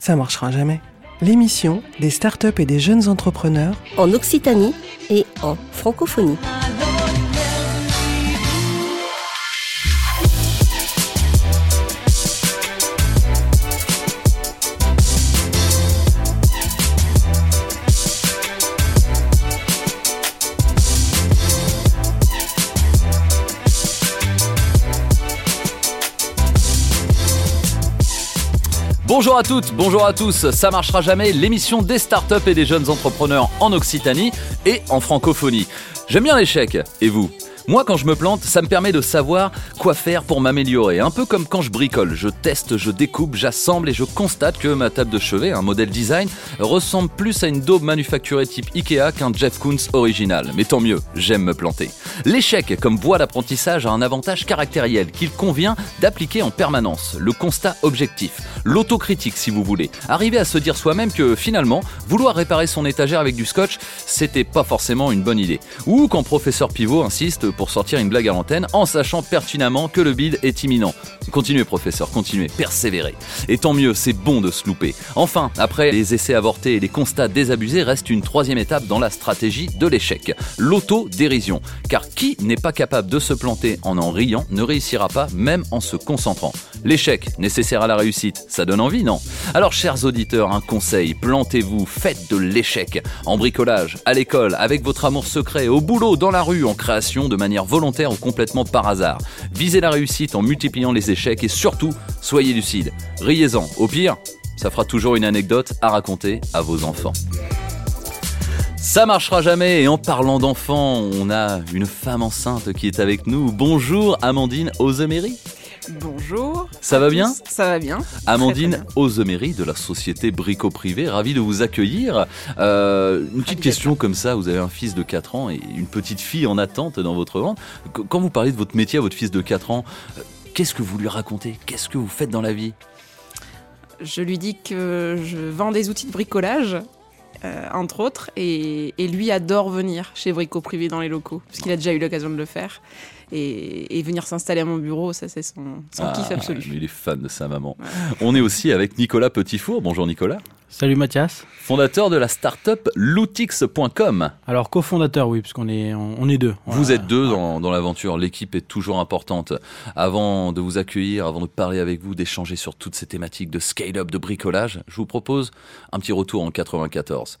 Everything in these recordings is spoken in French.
Ça marchera jamais. L'émission des startups et des jeunes entrepreneurs en Occitanie et en francophonie. Bonjour à toutes, bonjour à tous, ça marchera jamais, l'émission des startups et des jeunes entrepreneurs en Occitanie et en francophonie. J'aime bien l'échec, et vous? Moi, quand je me plante, ça me permet de savoir quoi faire pour m'améliorer. Un peu comme quand je bricole. Je teste, je découpe, j'assemble et je constate que ma table de chevet, un modèle design, ressemble plus à une daube manufacturée type Ikea qu'un Jeff Koons original. Mais tant mieux, j'aime me planter. L'échec comme voie d'apprentissage a un avantage caractériel qu'il convient d'appliquer en permanence. Le constat objectif, l'autocritique si vous voulez. Arriver à se dire soi-même que finalement, vouloir réparer son étagère avec du scotch, c'était pas forcément une bonne idée. Ou quand professeur Pivot insiste pour sortir une blague à l'antenne en sachant pertinemment que le bide est imminent. Continuez professeur, continuez, persévérez. Et tant mieux, c'est bon de se louper. Enfin, après les essais avortés et les constats désabusés, reste une troisième étape dans la stratégie de l'échec, l'autodérision. Car qui n'est pas capable de se planter en en riant ne réussira pas même en se concentrant. L'échec, nécessaire à la réussite, ça donne envie, non? Alors chers auditeurs, un conseil, plantez-vous, faites de l'échec. En bricolage, à l'école, avec votre amour secret, au boulot, dans la rue, en création de manière volontaire ou complètement par hasard. Visez la réussite en multipliant les échecs et surtout, soyez lucide. Riez-en. Au pire, ça fera toujours une anecdote à raconter à vos enfants. Ça marchera jamais et en parlant d'enfants, on a une femme enceinte qui est avec nous. Bonjour Amandine Ozemery. Bonjour. Ça va bien Ça va bien. Amandine Ozemery de la société Brico Privé, ravi de vous accueillir. Euh, une petite question comme ça, vous avez un fils de 4 ans et une petite fille en attente dans votre ventre. Quand vous parlez de votre métier à votre fils de 4 ans, euh, qu'est-ce que vous lui racontez? Qu'est-ce que vous faites dans la vie? Je lui dis que je vends des outils de bricolage euh, entre autres, et, lui adore venir chez Brico Privé dans les locaux, parce qu'il a déjà eu l'occasion de le faire. Et, venir s'installer à mon bureau, ça c'est son, ah, kiff absolu. il est fan de sa maman. On est aussi avec Nicolas Petitfour. Bonjour Nicolas. Salut Mathias. Fondateur de la start-up Lootix.com. Alors cofondateur, oui, puisqu'on est, on est deux. Vous êtes deux dans, dans l'aventure, l'équipe est toujours importante. Avant de vous accueillir, avant de parler avec vous, d'échanger sur toutes ces thématiques de scale-up, de bricolage, je vous propose un petit retour en 94.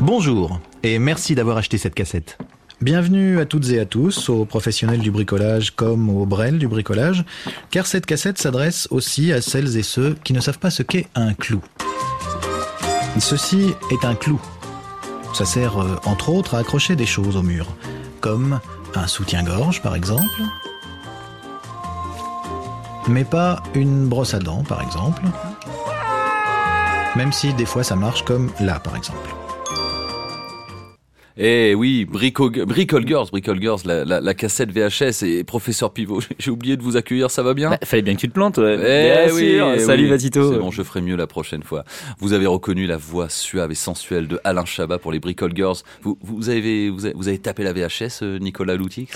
Bonjour et merci d'avoir acheté cette cassette. Bienvenue à toutes et à tous, aux professionnels du bricolage comme aux brels du bricolage, car cette cassette s'adresse aussi à celles et ceux qui ne savent pas ce qu'est un clou. Ceci est un clou. Ça sert euh, entre autres à accrocher des choses au mur, comme un soutien-gorge par exemple, mais pas une brosse à dents par exemple, même si des fois ça marche comme là par exemple. Eh oui, Brico, Bricole Girls, Bricole Girls, la, la, cassette VHS et Professeur Pivot. J'ai oublié de vous accueillir, ça va bien? Bah, Fallait bien que tu te plantes. Ouais. Eh oui, eh Salut Vatito. C'est bon, je ferai mieux la prochaine fois. Vous avez reconnu la voix suave et sensuelle de Alain Chabat pour les Bricole Girls. Vous, vous, avez, vous, avez, vous avez tapé la VHS, euh, Nicolas Loutix?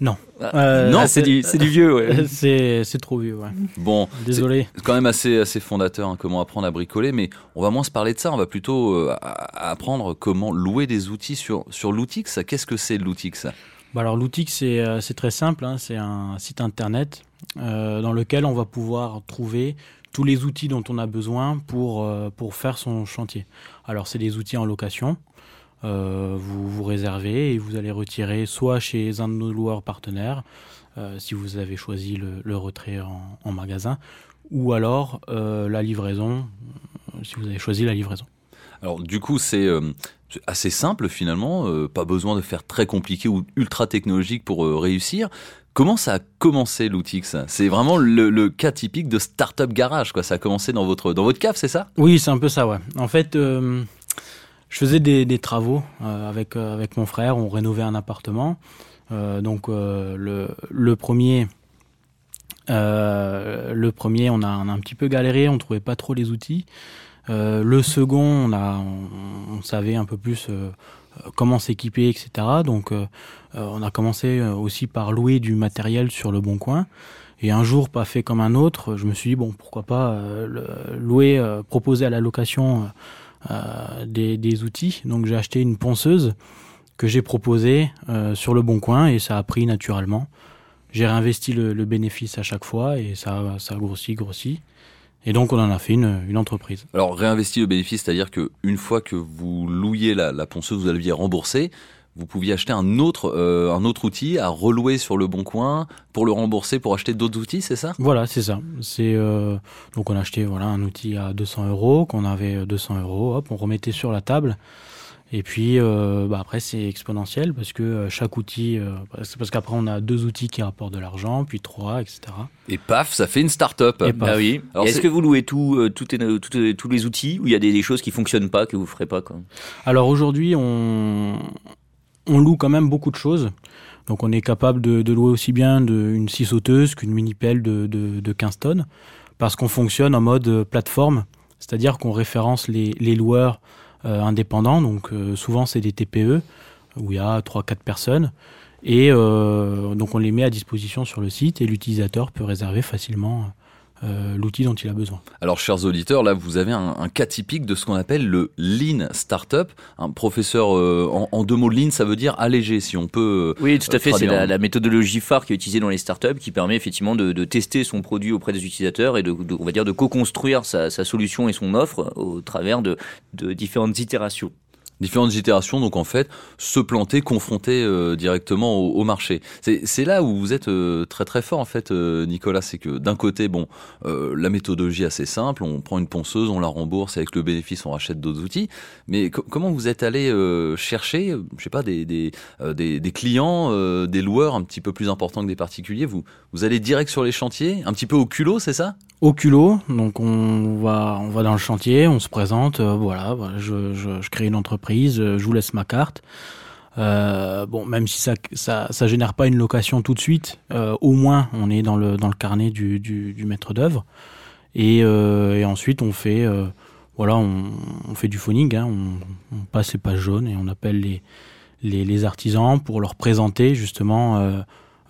Non. Euh, non, c'est du, du, vieux, ouais. c'est trop vieux, ouais. Bon, désolé. C'est quand même assez, assez fondateur, hein, comment apprendre à bricoler, mais on va moins se parler de ça, on va plutôt euh, apprendre comment louer des outils sur, sur Loutix. Qu'est-ce que c'est Loutix bah Alors Loutix, euh, c'est très simple, hein, c'est un site internet dans lequel on va pouvoir trouver tous les outils dont on a besoin pour, pour faire son chantier. Alors c'est des outils en location, euh, vous vous réservez et vous allez retirer soit chez un de nos loueurs partenaires, euh, si vous avez choisi le, retrait en, magasin, ou alors euh, la livraison, si vous avez choisi la livraison. Alors du coup, c'est assez simple finalement, pas besoin de faire très compliqué ou ultra technologique pour réussir. Comment ça a commencé l'Outix? C'est vraiment le, cas typique de start-up garage, quoi. Ça a commencé dans votre, dans votre cave, c'est ça? Oui, c'est un peu ça, ouais. En fait, je faisais des, travaux euh, avec, euh, avec mon frère, on rénovait un appartement. Euh, donc le, le, premier, le premier on, a, un petit peu galéré, on trouvait pas trop les outils. le second, on, a, on, savait un peu plus comment s'équiper, etc. Donc on a commencé aussi par louer du matériel sur le bon coin. Et un jour, pas fait comme un autre, je me suis dit bon, pourquoi pas louer, proposer à la location des, des, outils. Donc j'ai acheté une ponceuse que j'ai proposée sur le bon coin et ça a pris naturellement. J'ai réinvesti le, bénéfice à chaque fois et ça, ça a grossi, grossi. Et donc on en a fait une, une entreprise. Alors réinvesti le bénéfice, c'est-à-dire qu'une fois que vous louiez la, la ponceuse, vous aviez remboursé, vous pouviez acheter un autre, euh, un autre outil à relouer sur le bon coin pour le rembourser pour acheter d'autres outils, c'est ça? Voilà, c'est ça. C'est euh, donc on a acheté voilà un outil à 200 euros, qu'on avait 200 euros, hop, on remettait sur la table. Et puis euh, bah après c'est exponentiel parce que euh, chaque outil, euh, parce qu'après on a deux outils qui rapportent de l'argent, puis trois, etc. Et paf, ça fait une start-up. Et bah oui. Est-ce que vous louez tout, tout, tous les outils ou il y a des, choses qui fonctionnent pas que vous ferez pas quoi? Alors aujourd'hui on on loue quand même beaucoup de choses. Donc on est capable de, louer aussi bien une scie sauteuse qu'une mini pelle de, de, de 15 tonnes parce qu'on fonctionne en mode plateforme, c'est-à-dire qu'on référence les, loueurs euh, indépendants, donc euh, souvent c'est des TPE où il y a 3-4 personnes. Et euh, donc on les met à disposition sur le site et l'utilisateur peut réserver facilement euh, l'outil dont il a besoin. Alors, chers auditeurs, là, vous avez un, un cas typique de ce qu'on appelle le Lean Startup. Un professeur, euh, en, deux mots, Lean, ça veut dire allégé, si on peut. Euh, oui, tout à fait. C'est la, méthodologie phare qui est utilisée dans les startups, qui permet effectivement de, tester son produit auprès des utilisateurs et de, on va dire, de co-construire sa, solution et son offre au travers de différentes itérations différentes itérations, donc en fait, se planter, confronter euh, directement au, marché. C'est là où vous êtes euh, très très fort en fait, euh, Nicolas, c'est que d'un côté, bon, la méthodologie est assez simple, on prend une ponceuse, on la rembourse, et avec le bénéfice, on rachète d'autres outils. Mais comment vous êtes allé chercher, je sais pas, des des, des, clients, des loueurs un petit peu plus importants que des particuliers? Vous vous allez direct sur les chantiers, un petit peu au culot, c'est ça? Au culot. Donc on va, on va dans le chantier, on se présente, voilà, je, je, crée une entreprise, euh, je vous laisse ma carte. Euh, même si ça, ça, génère pas une location tout de suite, euh, au moins on est dans le carnet du, maître d'œuvre. Et, ensuite on fait, du phoning, hein, on, passe les pages jaunes et on appelle les artisans pour leur présenter justement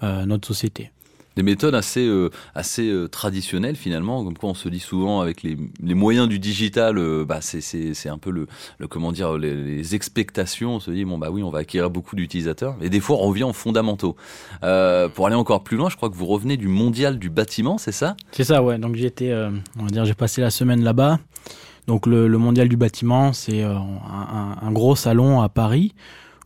notre société des méthodes assez euh, assez euh, traditionnelles finalement. Comme quoi on se dit souvent avec les, les moyens du digital euh, bah c'est un peu le, le comment dire les, les, expectations. On se dit bon bah oui on va acquérir beaucoup d'utilisateurs. Et des fois on revient en fondamentaux. Pour aller encore plus loin je crois que vous revenez du mondial du bâtiment c'est ça? C'est ça ouais. Donc j'ai on va dire j'ai passé la semaine là-bas. Donc le, le mondial du bâtiment c'est un, gros salon à Paris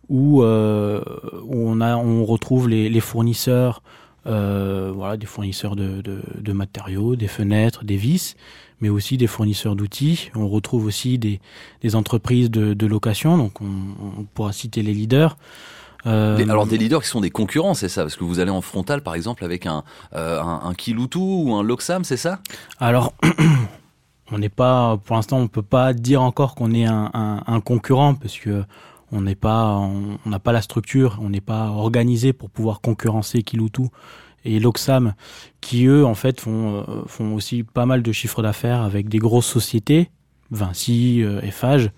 où, où on a on retrouve les fournisseurs euh, voilà, des fournisseurs de, de, de, matériaux, des fenêtres, des vis, mais aussi des fournisseurs d'outils. On retrouve aussi des, des entreprises de, de, location, donc on, on, pourra citer les leaders. Euh... alors des leaders qui sont des concurrents, c'est ça Parce que vous allez en frontal, par exemple, avec un, euh, un, un Kiloutou ou un Loxam, c'est ça? Alors, on n'est pas, pour l'instant, on peut pas dire encore qu'on est un, un, un concurrent, parce que on n'a pas la structure, on n'est pas organisé pour pouvoir concurrencer Kiloutou et Loxam, qui eux en fait font euh, aussi pas mal de chiffres d'affaires avec des grosses sociétés, Vinci, euh, Eiffage,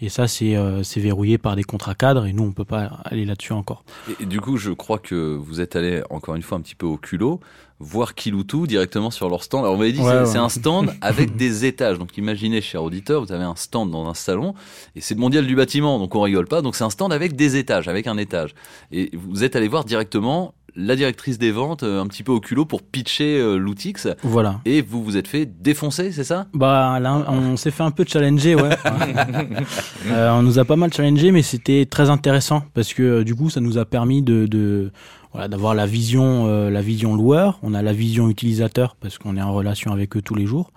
et ça, c'est euh, verrouillé par des contrats cadres et nous, on peut pas aller là-dessus encore. Et, du coup, je crois que vous êtes allé encore une fois un petit peu au culot, voir Kiloutou directement sur leur stand. Alors, on m'avait dit, ouais, c'est un stand avec des étages. Donc, imaginez, cher auditeur, vous avez un stand dans un salon et c'est le mondial du bâtiment, donc on rigole pas. Donc, c'est un stand avec des étages, avec un étage. Et vous êtes allé voir directement la directrice des ventes euh, un petit peu au culot pour pitcher euh, l'Outix. Voilà. Et vous vous êtes fait défoncer, c'est ça? Bah là, on s'est fait un peu challenger, ouais. euh, on nous a pas mal challengé, mais c'était très intéressant parce que euh, du coup, ça nous a permis de, de voilà, d'avoir la vision, euh, la vision loueur. On a la vision utilisateur parce qu'on est en relation avec eux tous les jours.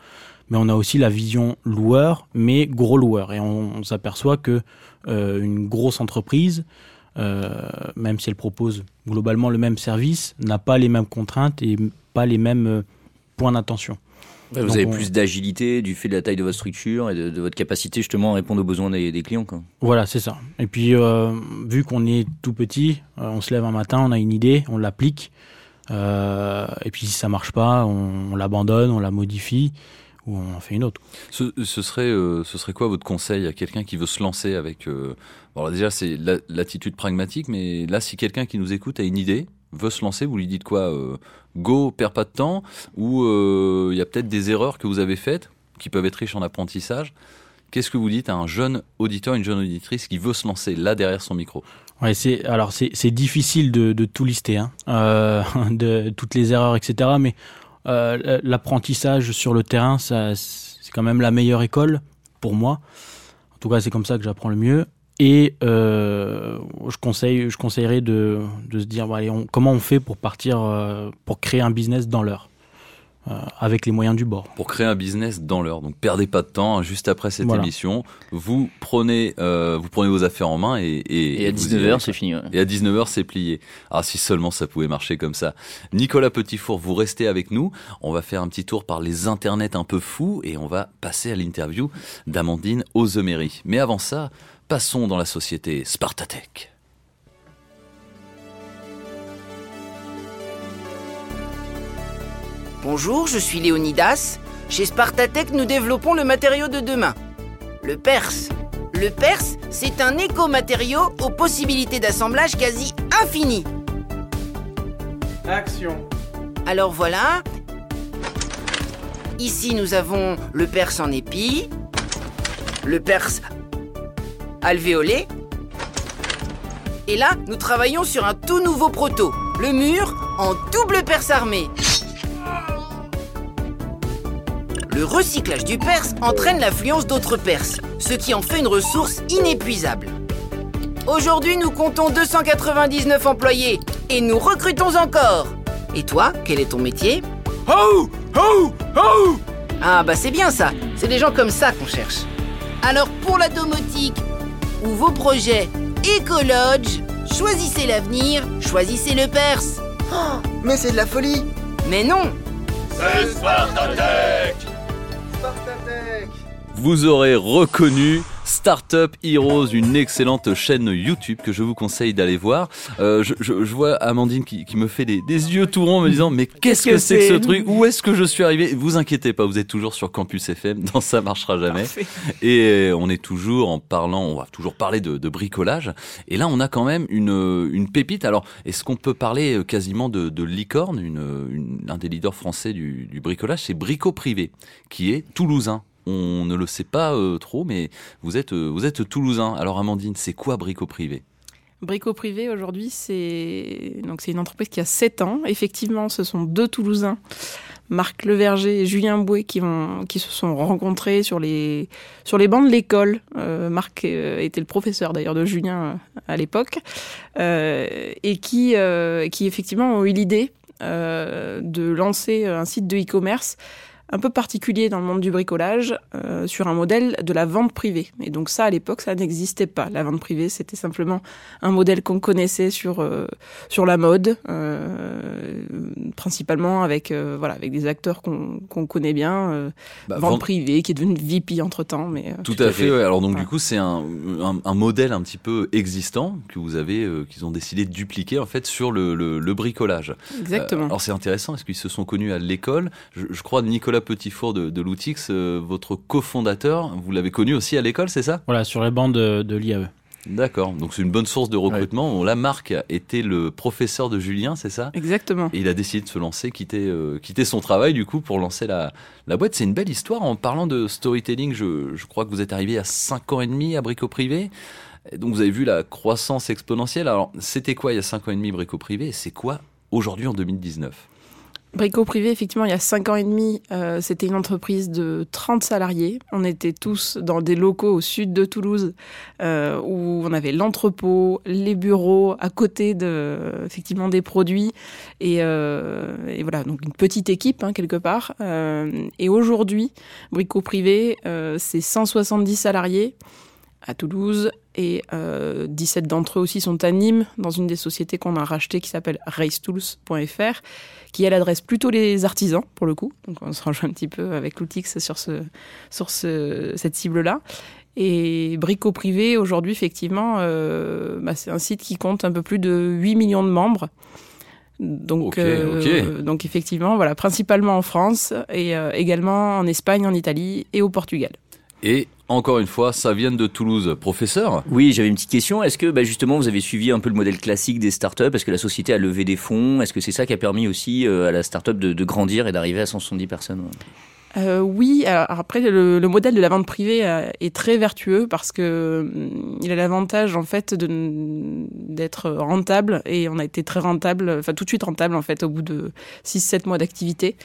Mais on a aussi la vision loueur, mais gros loueur. Et on, on s'aperçoit que une grosse entreprise euh, même si elle propose globalement le même service, n'a pas les mêmes contraintes et pas les mêmes euh, points d'attention. vous avez plus d'agilité du fait de la taille de votre structure et de, votre capacité justement à répondre aux besoins des, clients. Quoi. Voilà, c'est ça. Et puis, euh, vu qu'on est tout petit, on se lève un matin, on a une idée, on l'applique. et puis, si ça marche pas, on, on l'abandonne, on la modifie ou on en fait une autre. Ce, ce serait, ce serait quoi votre conseil à quelqu'un qui veut se lancer avec alors déjà, c'est l'attitude pragmatique, mais là, si quelqu'un qui nous écoute a une idée, veut se lancer, vous lui dites quoi euh, Go, perds pas de temps Ou euh, il y a peut-être des erreurs que vous avez faites qui peuvent être riches en apprentissage Qu'est-ce que vous dites à un jeune auditeur, une jeune auditrice qui veut se lancer là derrière son micro? Ouais, c'est alors c'est c'est difficile de, de tout lister, hein, euh, de toutes les erreurs, etc. Mais euh, l'apprentissage sur le terrain, c'est quand même la meilleure école pour moi. En tout cas, c'est comme ça que j'apprends le mieux. Et euh, je conseille, je conseillerais de, se dire, comment on fait pour partir, euh, pour créer un business dans l'heure, euh, avec les moyens du bord. pour créer un business dans l'heure. Donc perdez pas de temps. hein, juste après cette Voilà. émission, vous prenez, euh, vous prenez vos affaires en main et, et, Et à vous y 19h, allez, c'est fini. ouais. Et à 19h, c'est plié. Ah, si seulement ça pouvait marcher comme ça. Nicolas Petitfour, vous restez avec nous. On va faire un petit tour par les internets un peu fous et on va passer à l'interview d'Amandine Ozemery. Mais avant ça, passons dans la société Spartatech. Bonjour, je suis Léonidas. Chez Spartatech, nous développons le matériau de demain, le perse. Le perse, c'est un éco-matériau aux possibilités d'assemblage quasi infinies. Action. Alors voilà. Ici, nous avons le perse en épi, le perse alvéolé. Et là, nous travaillons sur un tout nouveau proto, le mur en double perse armé. Le recyclage du perse entraîne l'affluence d'autres perses, ce qui en fait une ressource inépuisable. Aujourd'hui, nous comptons 299 employés et nous recrutons encore. Et toi, quel est ton métier? Oh Oh Oh Ah bah c'est bien ça, c'est des gens comme ça qu'on cherche. Alors pour la domotique ou vos projets Ecolodge, choisissez l'avenir, choisissez le Perse. Oh, Mais c'est de la folie Mais non C'est Spartatech Vous aurez reconnu Startup Heroes, une excellente chaîne YouTube que je vous conseille d'aller voir. Euh, je, je- je vois Amandine qui, qui me fait des, des yeux tout ronds en me disant mais qu'est-ce que c'est que ce truc? Où est-ce que je suis arrivé? Vous inquiétez pas, vous êtes toujours sur Campus FM, dans ça marchera jamais. Et on est toujours en parlant, on va toujours parler de, de bricolage. Et là, on a quand même une, une pépite. Alors, est-ce qu'on peut parler quasiment de, de licorne une, une- Un des leaders français du, du bricolage, c'est Brico Privé, qui est toulousain. On ne le sait pas euh, trop, mais vous êtes, euh, vous êtes toulousain. Alors, Amandine, c'est quoi Brico Privé? Brico Privé aujourd'hui, c'est donc c'est une entreprise qui a 7 ans. Effectivement, ce sont deux Toulousains, Marc Leverger et Julien Bouet, qui vont qui se sont rencontrés sur les sur les bancs de l'école. Euh, Marc était le professeur d'ailleurs de Julien à l'époque et qui qui effectivement ont eu l'idée de lancer un site de e-commerce un peu particulier dans le monde du bricolage euh, sur un modèle de la vente privée. Et donc ça, à l'époque, ça n'existait pas. La vente privée, c'était simplement un modèle qu'on connaissait sur euh, sur la mode, euh, principalement avec euh, voilà avec des acteurs qu'on qu'on connaît bien. euh, Bah, vente vente- privée, qui est devenue VIP entre temps, mais euh, Tout, à fait. ouais. Alors donc du coup c'est un, un, un modèle un petit peu existant que vous avez, euh, qu'ils ont décidé de dupliquer en fait sur le, le, le bricolage. exactement. Euh, alors c'est intéressant, est-ce qu'ils se sont connus à l'école je, je crois Nicolas Petitfour de, de Loutix, euh, votre cofondateur, vous l'avez connu aussi à l'école, c'est ça? Voilà, sur les bancs de, de l'IAE. D'accord, donc c'est une bonne source de recrutement. La marque était le professeur de Julien, c'est ça? Exactement. et il a décidé de se lancer, quitter, euh, quitter son travail du coup pour lancer la, la boîte. C'est une belle histoire. En parlant de storytelling, je, je crois que vous êtes arrivé à 5 ans et demi à Brico Privé. Donc vous avez vu la croissance exponentielle. Alors c'était quoi il y a 5 ans et demi Brico Privé? Et c'est quoi aujourd'hui en 2019 Brico Privé, effectivement, il y a 5 ans et demi, euh, c'était une entreprise de 30 salariés. On était tous dans des locaux au sud de Toulouse euh, où on avait l'entrepôt, les bureaux à côté de, effectivement, des produits. Et, euh, voilà, donc une petite équipe, hein, quelque part. Euh, et aujourd'hui, Brico Privé, c'est 170 salariés à Toulouse et euh, 17 d'entre eux aussi sont à Nîmes dans une des sociétés qu'on a rachetées qui s'appelle racetools.fr qui elle adresse plutôt les artisans pour le coup. Donc on se rejoint un petit peu avec Loutix sur, ce, sur ce, cette cible-là. Et Brico Privé, aujourd'hui, effectivement, euh, bah, c'est un site qui compte un peu plus de 8 millions de membres. Donc, euh, donc effectivement, voilà, principalement en France et euh, également en Espagne, en Italie et au Portugal. Et encore une fois, ça vient de Toulouse. Professeur Oui, j'avais une petite question. Est-ce que bah, justement vous avez suivi un peu le modèle classique des startups? Est-ce que la société a levé des fonds? Est-ce que c'est ça qui a permis aussi euh, à la startup de, de grandir et d'arriver à 170 personnes? Euh, oui, alors après le, le modèle de la vente privée euh, est très vertueux parce que hum, il a l'avantage en fait d'être rentable et on a été très rentable, enfin tout de suite rentable en fait au bout de 6-7 mois d'activité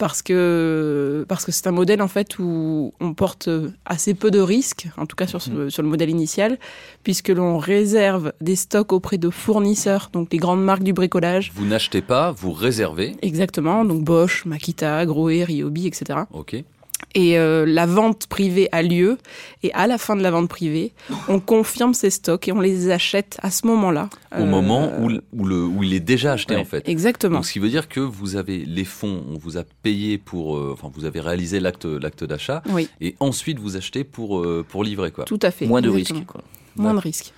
parce que parce que c'est un modèle en fait où on porte assez peu de risques, en tout cas sur, ce- sur le modèle initial, puisque l'on réserve des stocks auprès de fournisseurs, donc les grandes marques du bricolage. Vous n'achetez pas, vous réservez. Exactement, donc Bosch, Makita, Grohe, Ryobi, etc. Ok. Et euh, la vente privée a lieu, et à la fin de la vente privée, on confirme ces stocks et on les achète à ce moment-là. Au Euh, moment où, l- où, le, où il est déjà acheté ouais. en fait. Exactement. Donc, ce qui veut dire que vous avez les fonds, on vous a payé pour, euh, enfin, vous avez réalisé l'acte, l'acte d'achat, Oui, et ensuite vous achetez pour, euh, pour livrer quoi. tout à fait. Moins de risques. Quoi. Moins de risques.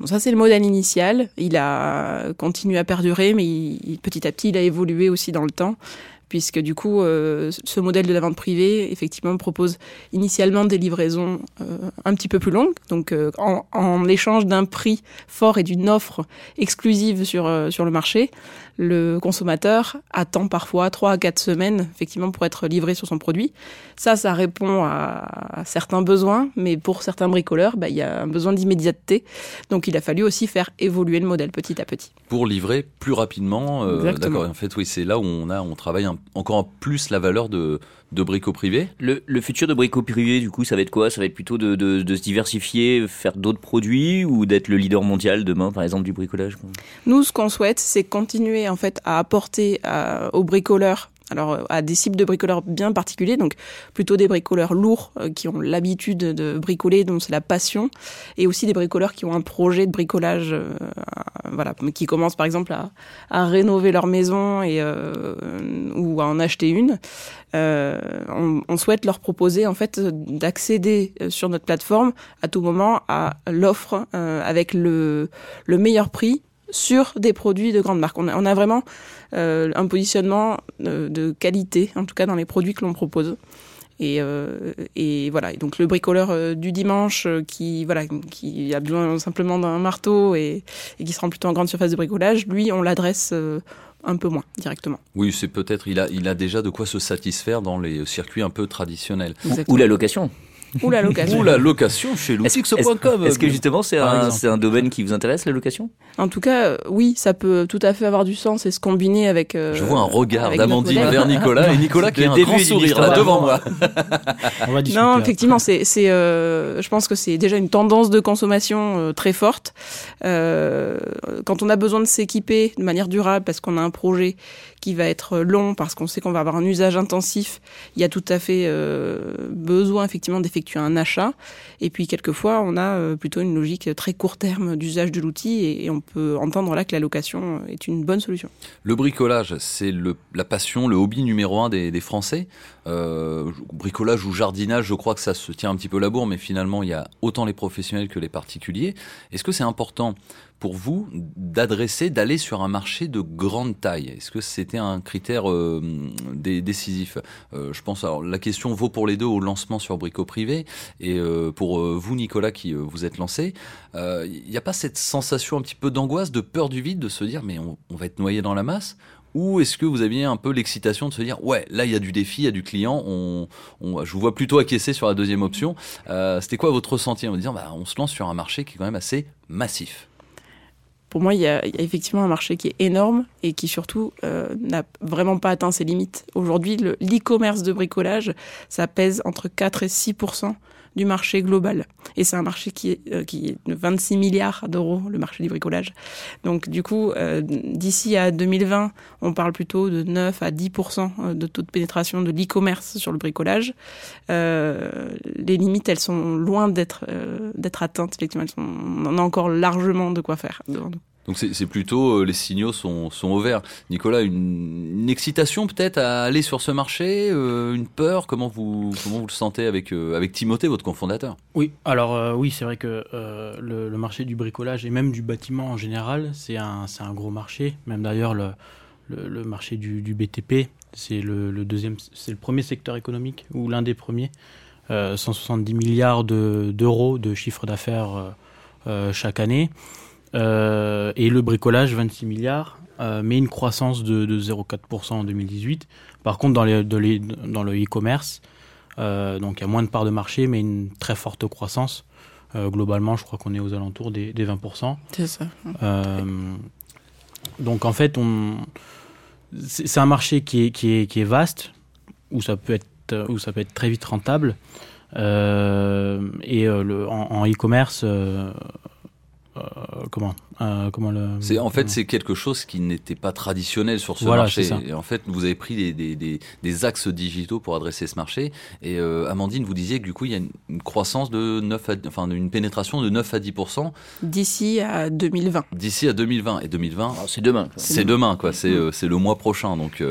Bon, ça, c'est le modèle initial. Il a continué à perdurer, mais il- petit à petit, il a évolué aussi dans le temps. Puisque du coup, euh, ce modèle de la vente privée, effectivement, propose initialement des livraisons euh, un petit peu plus longues. Donc, euh, en, en échange d'un prix fort et d'une offre exclusive sur, euh, sur le marché, le consommateur attend parfois 3 à 4 semaines, effectivement, pour être livré sur son produit. Ça, ça répond à, à certains besoins, mais pour certains bricoleurs, bah, il y a un besoin d'immédiateté. Donc il a fallu aussi faire évoluer le modèle petit à petit. Pour livrer plus rapidement. euh. D'accord. En fait, oui, c'est là où on a, on travaille un- encore plus la valeur de, de bricots privés. Le, le futur de Brico Privé, du coup, ça va être quoi? Ça va être plutôt de, de, de se diversifier, faire d'autres produits ou d'être le leader mondial demain, par exemple, du bricolage? Nous, ce qu'on souhaite, c'est continuer en fait à apporter à- aux bricoleurs. Alors, euh, à des cibles de bricoleurs bien particuliers, donc plutôt des bricoleurs lourds euh, qui ont l'habitude de bricoler, dont c'est la passion, et aussi des bricoleurs qui ont un projet de bricolage, euh, voilà, qui commencent par exemple à, rénover leur maison et ou à en acheter une. On, souhaite leur proposer en fait d'accéder sur notre plateforme à tout moment à l'offre avec le meilleur prix sur des produits de grande marque. On a, on a vraiment euh, un positionnement euh, de qualité, en tout cas dans les produits que l'on propose. Et, euh, et voilà. Et donc le bricoleur euh, du dimanche euh, qui voilà qui a besoin simplement d'un marteau et, et qui se rend plutôt en grande surface de bricolage, lui on l'adresse euh, un peu moins directement. Oui, c'est peut-être, il a, il a déjà de quoi se satisfaire dans les circuits un peu traditionnels. Ou la location. Ou la location. Ou la location chez lootix.com. Est-ce que justement c'est un, exemple. c'est un domaine qui vous intéresse, la location? En tout cas, euh, oui, ça peut tout à fait avoir du sens et se combiner avec. euh, Je vois un regard d'Amandine vers Nicolas et Nicolas qui a un grand sourire là devant moi. On va discuter. Non, effectivement, c'est, c'est, euh, je pense que c'est déjà une tendance de consommation euh, très forte. Euh, quand on a besoin de s'équiper de manière durable parce qu'on a un projet qui va être long, parce qu'on sait qu'on va avoir un usage intensif, il y a tout à fait euh, besoin effectivement d'effectuer un achat. Et puis quelquefois, on a euh, plutôt une logique très court terme d'usage de l'outil et, on peut entendre là que la location est une bonne solution. Le bricolage, c'est la passion, le hobby numéro un des, des Français. Euh, bricolage ou jardinage, je crois que ça se tient un petit peu la bourre, mais finalement, il y a autant les professionnels que les particuliers. Est-ce que c'est important pour vous d'adresser, d'aller sur un marché de grande taille? Est-ce que c'était un critère euh, dé- décisif? Euh, Je pense, alors la question vaut pour les deux au lancement sur Brico Privé, et euh, pour vous, Nicolas, qui vous êtes lancé, il n'y a pas cette sensation un petit peu d'angoisse, de peur du vide, de se dire, mais on, va être noyé dans la masse? Ou est-ce que vous aviez un peu l'excitation de se dire ouais là il y a du défi, il y a du client, je vous vois plutôt acquiescer sur la deuxième option. C'était quoi votre ressenti en me disant bah, on se lance sur un marché qui est quand même assez massif? Pour moi, il y, a, il y a effectivement un marché qui est énorme et qui surtout euh, n'a vraiment pas atteint ses limites. Aujourd'hui, le- l'e-commerce de bricolage, ça pèse entre 4 et 6 du marché global. Et c'est un marché qui est, euh, qui est de 26 milliards d'euros, le marché du bricolage. Donc du coup, euh, d'ici à 2020, on parle plutôt de 9 à 10% de taux de pénétration de l'e-commerce sur le bricolage. Euh, les limites, elles sont loin d'être euh, d'être atteintes. Effectivement, elles sont, on en a encore largement de quoi faire devant nous. Donc c'est plutôt euh, les signaux sont, sont au vert. Nicolas, une, une excitation peut-être à aller sur ce marché, euh, une peur? Comment vous comment vous le sentez avec euh, avec Timothée, votre cofondateur? Oui, alors oui, c'est vrai que le, marché du bricolage et même du bâtiment en général, c'est un, un gros marché. Même d'ailleurs, le, le, marché du, BTP, c'est le, deuxième, c'est le premier secteur économique ou l'un des premiers 170 milliards d'euros de, chiffre d'affaires chaque année. Et le bricolage, 26 milliards, mais une croissance de, 0,4% en 2018. Par contre, dans, les, dans le e-commerce, donc il y a moins de parts de marché, mais une très forte croissance. globalement, je crois qu'on est aux alentours des, 20%. C'est ça. donc en fait, on, c'est un marché qui est, qui est, qui est vaste, où ça peut être, où ça peut être très vite rentable. Euh, et euh, le, en e-commerce, euh, euh, comment euh, comment le c'est en fait c'est quelque chose qui n'était pas traditionnel sur ce marché. et en fait vous avez pris des, des, des, des, axes digitaux pour adresser ce marché. Et euh, Amandine vous disiez que du coup il y a une, croissance de 9 à, enfin une pénétration de 9 à 10% d'ici à 2020 d'ici à 2020 et 2020 ah, c'est demain c'est demain quoi. C'est c'est le mois prochain. Donc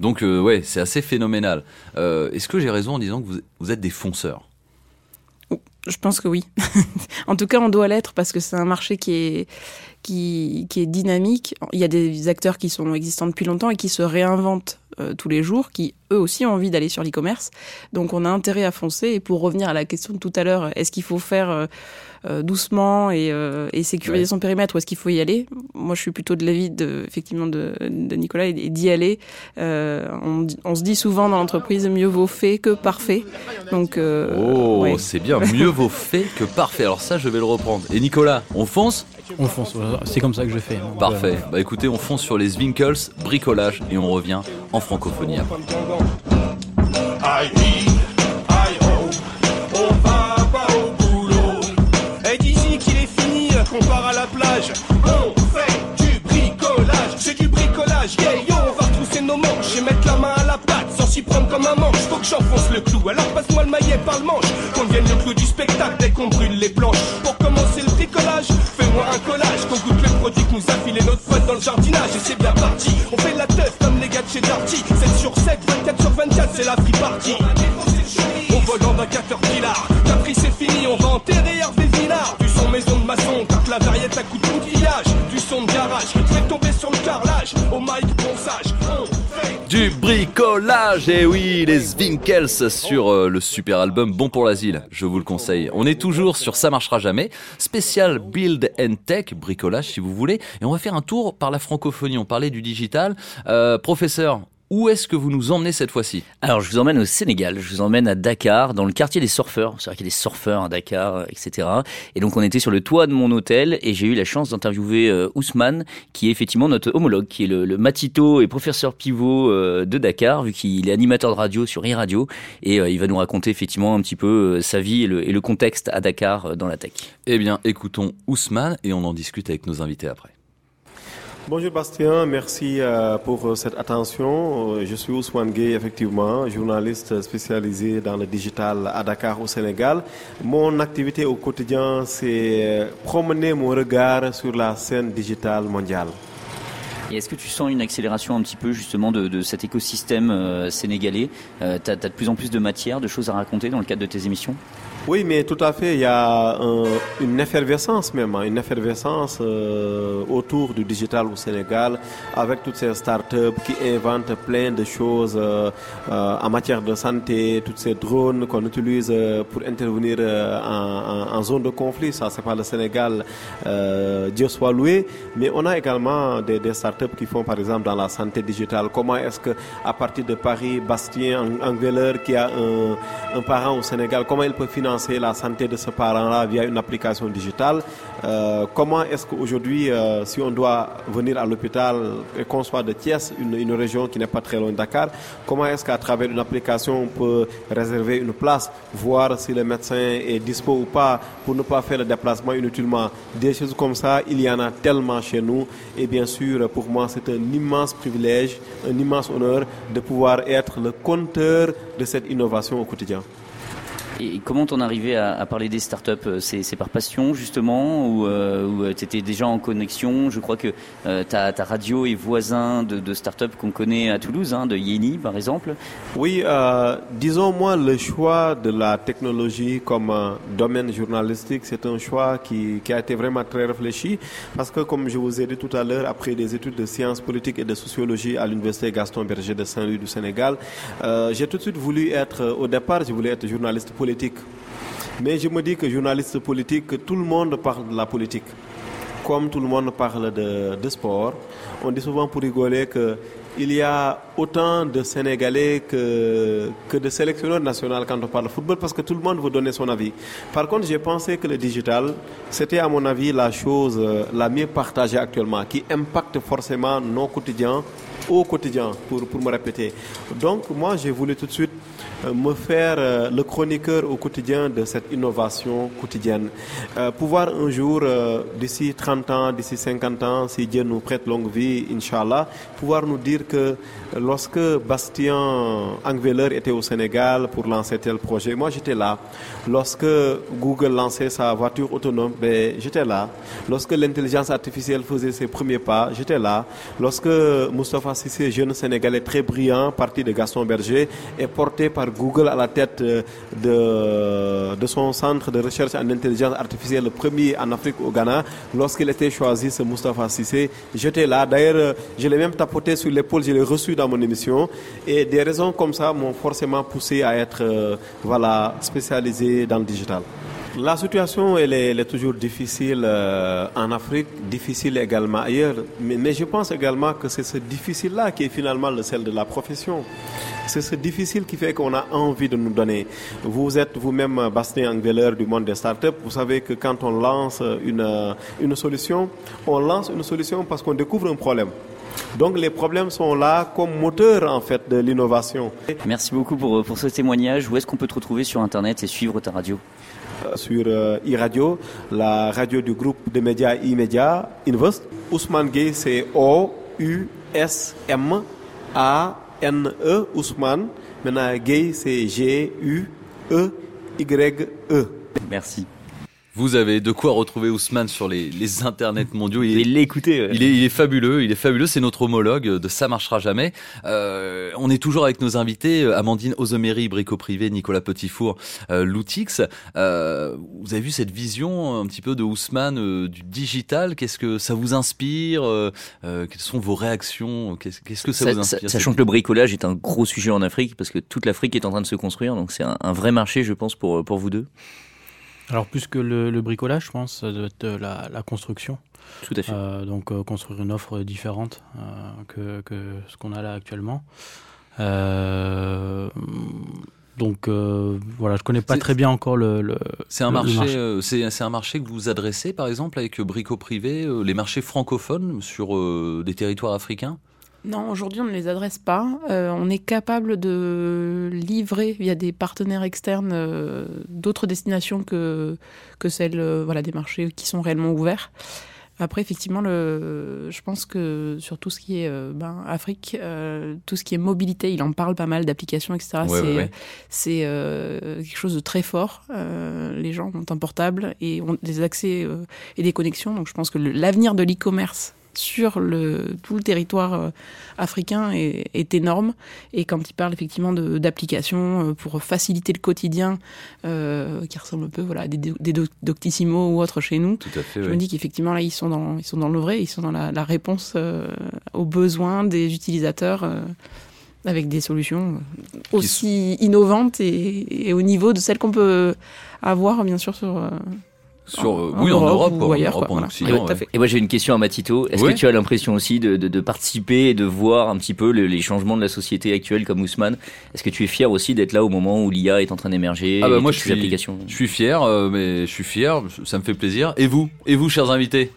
donc ouais c'est assez phénoménal. Est-ce que j'ai raison en disant que vous, vous êtes des fonceurs? Je pense que oui. en tout cas, on doit l'être parce que c'est un marché qui est, qui, qui, est dynamique. Il y a des acteurs qui sont existants depuis longtemps et qui se réinventent euh, tous les jours, qui eux aussi ont envie d'aller sur l'e-commerce. Donc on a intérêt à foncer. Et pour revenir à la question de tout à l'heure, est-ce qu'il faut faire euh, euh, doucement et, et sécuriser son périmètre ou est-ce qu'il faut y aller? Moi, je suis plutôt de l'avis de, effectivement de, de Nicolas et d'y aller. On, on, se dit souvent dans l'entreprise mieux vaut fait que parfait. Donc oh, c'est bien, mieux vaut fait que parfait. Alors ça, je vais le reprendre. Et Nicolas, on fonce? On fonce. C'est comme ça que je fais. Hein. Parfait. Bah écoutez, on fonce sur les Winkles, bricolage et on revient en francophonie après. on va pas au boulot. Et d'ici qu'il est fini, qu'on part à la plage. On fait du bricolage, c'est du bricolage. Yeah, yo, on va retrousser nos manches et mettre la main à la pâte sans s'y prendre comme un manche. Faut que j'enfonce le clou, alors passe-moi le maillet par le manche. Qu'on vienne le clou du spectacle dès qu'on brûle les planches. Pour nous a filé notre pote dans le jardinage. Et c'est bien parti, on fait la teuf comme les gars de chez Darty. 7 sur 7, 24 sur 24, c'est la free party. On vole dans un Caterpillar. Du bricolage. Et oui, les Zwinkels sur euh, le super album Bon pour l'asile. Je vous le conseille. On est toujours sur Ça marchera jamais. Spécial Build and Tech, bricolage si vous voulez. Et on va faire un tour par la francophonie. On parlait du digital. Euh, professeur, où est-ce que vous nous emmenez cette fois-ci? Alors, je vous emmène au Sénégal, je vous emmène à Dakar, dans le quartier des surfeurs. C'est vrai qu'il y a des surfeurs à Dakar, etc. Et donc, on était sur le toit de mon hôtel et j'ai eu la chance d'interviewer euh, Ousmane, qui est effectivement notre homologue, qui est le, matito et professeur pivot euh, de Dakar, vu qu'il est animateur de radio sur e-radio. Et euh, il va nous raconter effectivement un petit peu sa vie et le, et le contexte à Dakar dans la tech. Eh bien, écoutons Ousmane et on en discute avec nos invités après. Bonjour Bastien, merci euh, pour euh, cette attention. Euh, je suis Ousmane Gueye, effectivement, journaliste spécialisé dans le digital à Dakar au Sénégal. Mon activité au quotidien, c'est promener mon regard sur la scène digitale mondiale. Et est-ce que tu sens une accélération un petit peu justement de, cet écosystème sénégalais? Tu as, as, de plus en plus de matière, de choses à raconter dans le cadre de tes émissions? Oui, mais tout à fait. Il y a une effervescence même, hein, une effervescence euh, autour du digital au Sénégal, avec toutes ces startups qui inventent plein de choses euh, euh, en matière de santé, toutes ces drones qu'on utilise pour intervenir en, zone de conflit. Ça, c'est pas le Sénégal, Dieu soit loué. Mais on a également des, startups qui font, par exemple, dans la santé digitale. Comment est-ce que, à partir de Paris, Bastien, Angueleur, qui a un parent au Sénégal, comment il peut financer la santé de ce parent-là via une application digitale. Euh, comment est-ce qu'aujourd'hui, euh, si on doit venir à l'hôpital et qu'on soit de Thiès, une, une région qui n'est pas très loin de Dakar, comment est-ce qu'à travers une application, on peut réserver une place, voir si le médecin est dispo ou pas, pour ne pas faire le déplacement inutilement? Des choses comme ça, il y en a tellement chez nous. Et bien sûr, pour moi, c'est un immense privilège, un immense honneur de pouvoir être le compteur de cette innovation au quotidien. Et comment t'en arrivé à, parler des startups C'est par passion justement ou, euh, ou tu étais déjà en connexion? Je crois que euh, ta, radio est voisin de, startups qu'on connaît à Toulouse, hein, de Yeni par exemple. Oui, euh, disons moi le choix de la technologie comme domaine journalistique, c'est un choix qui, a été vraiment très réfléchi parce que comme je vous ai dit tout à l'heure, après des études de sciences politiques et de sociologie à l'université Gaston Berger de Saint-Louis du Sénégal, euh, j'ai tout de suite voulu être, au départ, je voulais être journaliste politique. Mais je me dis que journaliste politique, tout le monde parle de la politique. Comme tout le monde parle de, sport, on dit souvent pour rigoler que il y a autant de Sénégalais que, que de sélectionneurs nationaux quand on parle de football parce que tout le monde veut donner son avis. Par contre, j'ai pensé que le digital, c'était à mon avis la chose euh, la mieux partagée actuellement, qui impacte forcément nos quotidiens au quotidien, pour, pour me répéter. Donc, moi, j'ai voulu tout de suite me faire euh, le chroniqueur au quotidien de cette innovation quotidienne. Euh, pouvoir un jour, euh, d'ici 30 ans, d'ici 50 ans, si Dieu nous prête longue vie, Inch'Allah, pouvoir nous dire que lorsque Bastien Angveler était au Sénégal pour lancer tel projet, moi j'étais là. Lorsque Google lançait sa voiture autonome, ben, j'étais là. Lorsque l'intelligence artificielle faisait ses premiers pas, j'étais là. Lorsque Moustapha Sissé, jeune Sénégalais très brillant, parti de Gaston Berger, est porté par Google à la tête de, de son centre de recherche en intelligence artificielle, le premier en Afrique au Ghana, lorsqu'il était choisi, ce Moustapha Sissé, j'étais là. D'ailleurs, je l'ai même tapoté sur l'épaule, je l'ai reçu dans mon émission. Et des raisons comme ça m'ont forcément poussé à être euh, voilà, spécialisé dans le digital. La situation, elle est, toujours difficile euh, en Afrique, difficile également ailleurs. Mais, je pense également que c'est ce difficile-là qui est finalement le sel de la profession. C'est ce difficile qui fait qu'on a envie de nous donner. Vous êtes vous-même Bastien Angveler du monde des startups. Vous savez que quand on lance une, une solution, on lance une solution parce qu'on découvre un problème. Donc les problèmes sont là comme moteur en fait de l'innovation. Merci beaucoup pour, pour ce témoignage. Où est-ce qu'on peut te retrouver sur Internet et suivre ta radio? Sur euh, e-radio, la radio du groupe de médias e-média Invest. Ousmane Gueye, c'est O-U-S-M-A-N-E, Ousmane. Maintenant, Gueye, c'est G-U-E-Y-E. Merci. Vous avez de quoi retrouver Ousmane sur les, les internets mondiaux. Il, il l'écouter. Il, est, il est fabuleux, il est fabuleux. C'est notre homologue de Ça marchera jamais. Euh, on est toujours avec nos invités Amandine Ozoméry, Brico Privé, Nicolas Petitfour, euh, Loutix. Euh, vous avez vu cette vision un petit peu de Ousmane euh, du digital? Qu'est-ce que ça vous inspire? Euh, Quelles sont vos réactions? Qu'est-ce que ça, ça, vous inspire Sachant que le bricolage est un gros sujet en Afrique parce que toute l'Afrique est en train de se construire, donc c'est un, un vrai marché, je pense, pour pour vous deux. Alors plus que le, le, bricolage, je pense, ça doit être la, la construction. Tout à fait. Euh, donc euh, construire une offre différente euh, que, que, ce qu'on a là actuellement. Euh, donc voilà, je connais pas très bien encore le. le c'est un marché, marché. c'est un marché que vous adressez par exemple avec Brico Privé, les marchés francophones sur des territoires africains? Non, aujourd'hui, on ne les adresse pas. Euh, on est capable de livrer via des partenaires externes euh, d'autres destinations que, que celles euh, voilà, des marchés qui sont réellement ouverts. Après, effectivement, le, je pense que sur tout ce qui est ben, Afrique, tout ce qui est mobilité, il en parle pas mal d'applications, etc. Ouais, c'est ouais. c'est quelque chose de très fort. les gens ont un portable et ont des accès et des connexions. Donc, je pense que l'avenir de l'e-commerce sur le, tout le territoire euh, africain est, est, énorme. Et quand il parle effectivement d'applications euh, pour faciliter le quotidien, euh, qui ressemble un peu voilà, à des, des Doctissimo ou autres chez nous, fait, je ouais. me dis qu'effectivement là, ils sont, dans, ils sont dans le vrai, ils sont dans la, la réponse euh, aux besoins des utilisateurs euh, avec des solutions aussi innovantes et, et, au niveau de celles qu'on peut avoir bien sûr sur sur en, oui en en Europe, ou ailleurs, en, Europe, quoi, en voilà. Occident. Et, ouais. et moi j'ai une question à Matito. Est-ce que tu as l'impression aussi de, de, de participer et de voir un petit peu le- les changements de la société actuelle comme Ousmane? Est-ce que tu es fier aussi d'être là au moment où l'IA est en train d'émerger Ah bah moi je suis, applications? je suis fier, euh, mais je suis fier, ça me fait plaisir. Et vous, et vous, chers invités?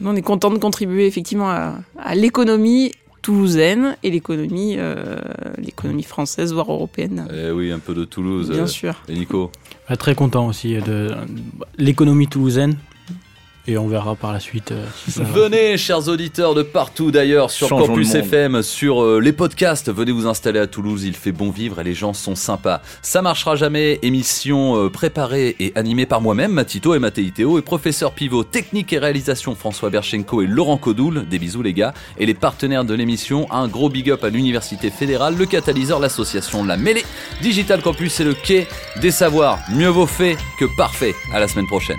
Nous, on est content de contribuer effectivement à, à l'économie toulousaine et l'économie euh, l'économie française voire européenne. Eh oui, un peu de Toulouse. Bien euh, sûr. Et Nico? Très content aussi de l'économie toulousaine et on verra par la suite euh, si ça va. Venez, chers auditeurs de partout d'ailleurs, sur Changeons Campus. FM, sur euh, les podcasts. Venez vous installer à Toulouse, il fait bon vivre et les gens sont sympas. Ça marchera jamais. Émission euh, préparée et animée par moi-même, Matito et Mathéitéo, et professeur pivot technique et réalisation François Berchenko et Laurent Codoul. Des bisous les gars. Et les partenaires de l'émission, un gros big up à l'Université fédérale, le catalyseur, l'association La Mêlée, Digital Campus et le Quai des Savoirs. Mieux vaut fait que parfait. À la semaine prochaine.